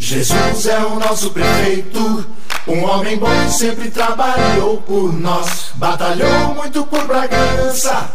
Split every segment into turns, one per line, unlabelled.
Jesus é o nosso prefeito, um homem bom que sempre trabalhou por nós, batalhou muito por Bragança.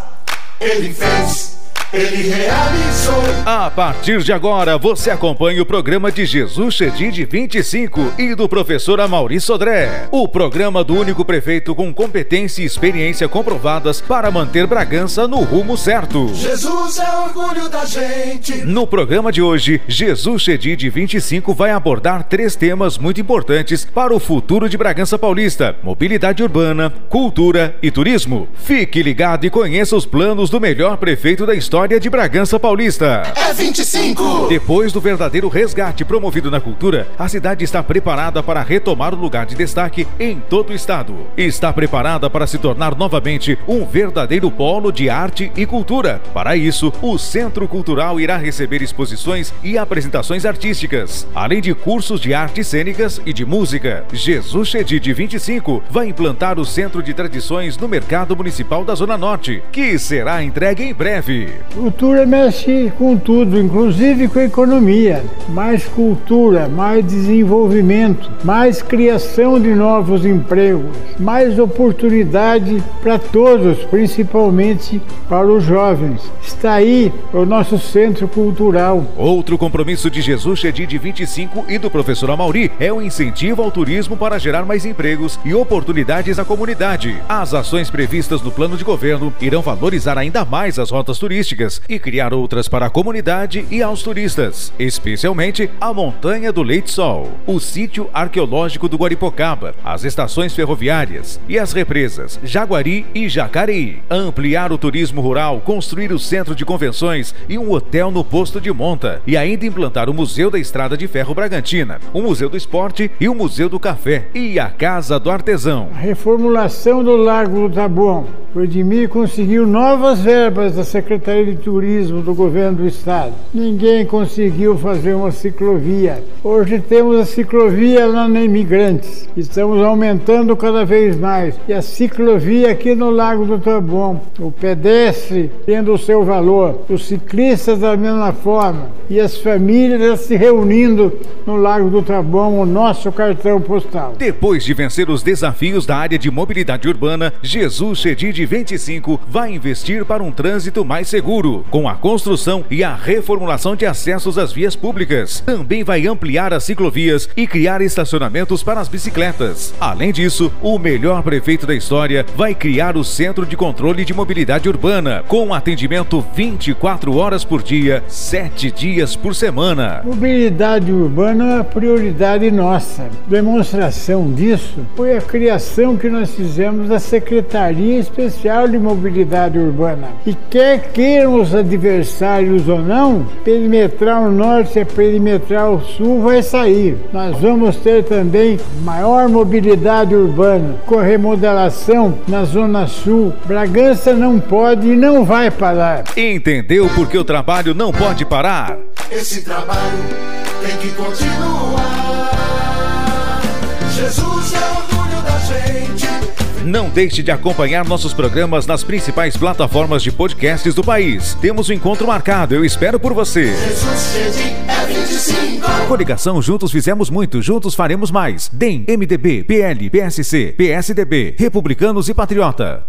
Ele fez ele realizou.
A partir de agora, você acompanha o programa de Jesus Chedid 25 e do professor Amaury Sodré. O programa do único prefeito com competência e experiência comprovadas para manter Bragança no rumo certo.
Jesus é orgulho da gente.
No programa de hoje, Jesus Chedid 25 vai abordar três temas muito importantes para o futuro de Bragança Paulista: mobilidade urbana, cultura e turismo. Fique ligado e conheça os planos do melhor prefeito da história História de Bragança Paulista.
É 25!
Depois do verdadeiro resgate promovido na cultura, a cidade está preparada para retomar o lugar de destaque em todo o estado. Está preparada para se tornar novamente um verdadeiro polo de arte e cultura. Para isso, o Centro Cultural irá receber exposições e apresentações artísticas, além de cursos de artes cênicas e de música. Jesus Chedid 25 vai implantar o Centro de Tradições no Mercado Municipal da Zona Norte, que será entregue em breve.
Cultura mexe com tudo, inclusive com a economia. Mais cultura, mais desenvolvimento, mais criação de novos empregos, mais oportunidade para todos, principalmente para os jovens. Está aí o nosso centro cultural.
Outro compromisso de Jesus Chedid 25 e do professor Amauri é o incentivo ao turismo para gerar mais empregos e oportunidades à comunidade. As ações previstas no plano de governo irão valorizar ainda mais as rotas turísticas turísticas e criar outras para a comunidade e aos turistas, especialmente a Montanha do Leite Sol, o sítio arqueológico do Guaripocaba, as estações ferroviárias e as represas Jaguari e Jacareí. Ampliar o turismo rural, construir o centro de convenções e um hotel no posto de monta e ainda implantar o Museu da Estrada de Ferro Bragantina, o Museu do Esporte e o Museu do Café e a Casa do Artesão.
A reformulação do Largo do Tabuão. O Edmir conseguiu novas verbas da Secretaria de turismo do governo do estado. Ninguém conseguiu fazer uma ciclovia. Hoje temos a ciclovia lá na Imigrantes. Estamos aumentando cada vez mais. E a ciclovia aqui no Lago do Taboão. O pedestre tendo o seu valor, os ciclistas da mesma forma e as famílias se reunindo no Lago do Taboão, o nosso cartão postal.
Depois de vencer os desafios da área de mobilidade urbana, Jesus Chedid 25 vai investir para um trânsito mais seguro com a construção e a reformulação de acessos às vias públicas. Também vai ampliar as ciclovias e criar estacionamentos para as bicicletas. Além disso, o melhor prefeito da história vai criar o Centro de Controle de Mobilidade Urbana, com atendimento 24 horas por dia, 7 dias por semana.
Mobilidade urbana é uma prioridade nossa. Demonstração disso foi a criação que nós fizemos da Secretaria Especial de Mobilidade Urbana. E quer queiram os adversários ou não, perimetral norte e perimetral sul vai sair. Nós vamos ter também maior mobilidade urbana, com remodelação na zona sul. Bragança não pode e não vai parar.
Entendeu por que o trabalho não pode parar?
Esse trabalho tem que continuar.
Não deixe de acompanhar nossos programas nas principais plataformas de podcasts do país. Temos um encontro marcado, eu espero por você.
Jesus 25.
Coligação Juntos Fizemos Muito, Juntos Faremos Mais. DEM, MDB, PL, PSC, PSDB, Republicanos e Patriota.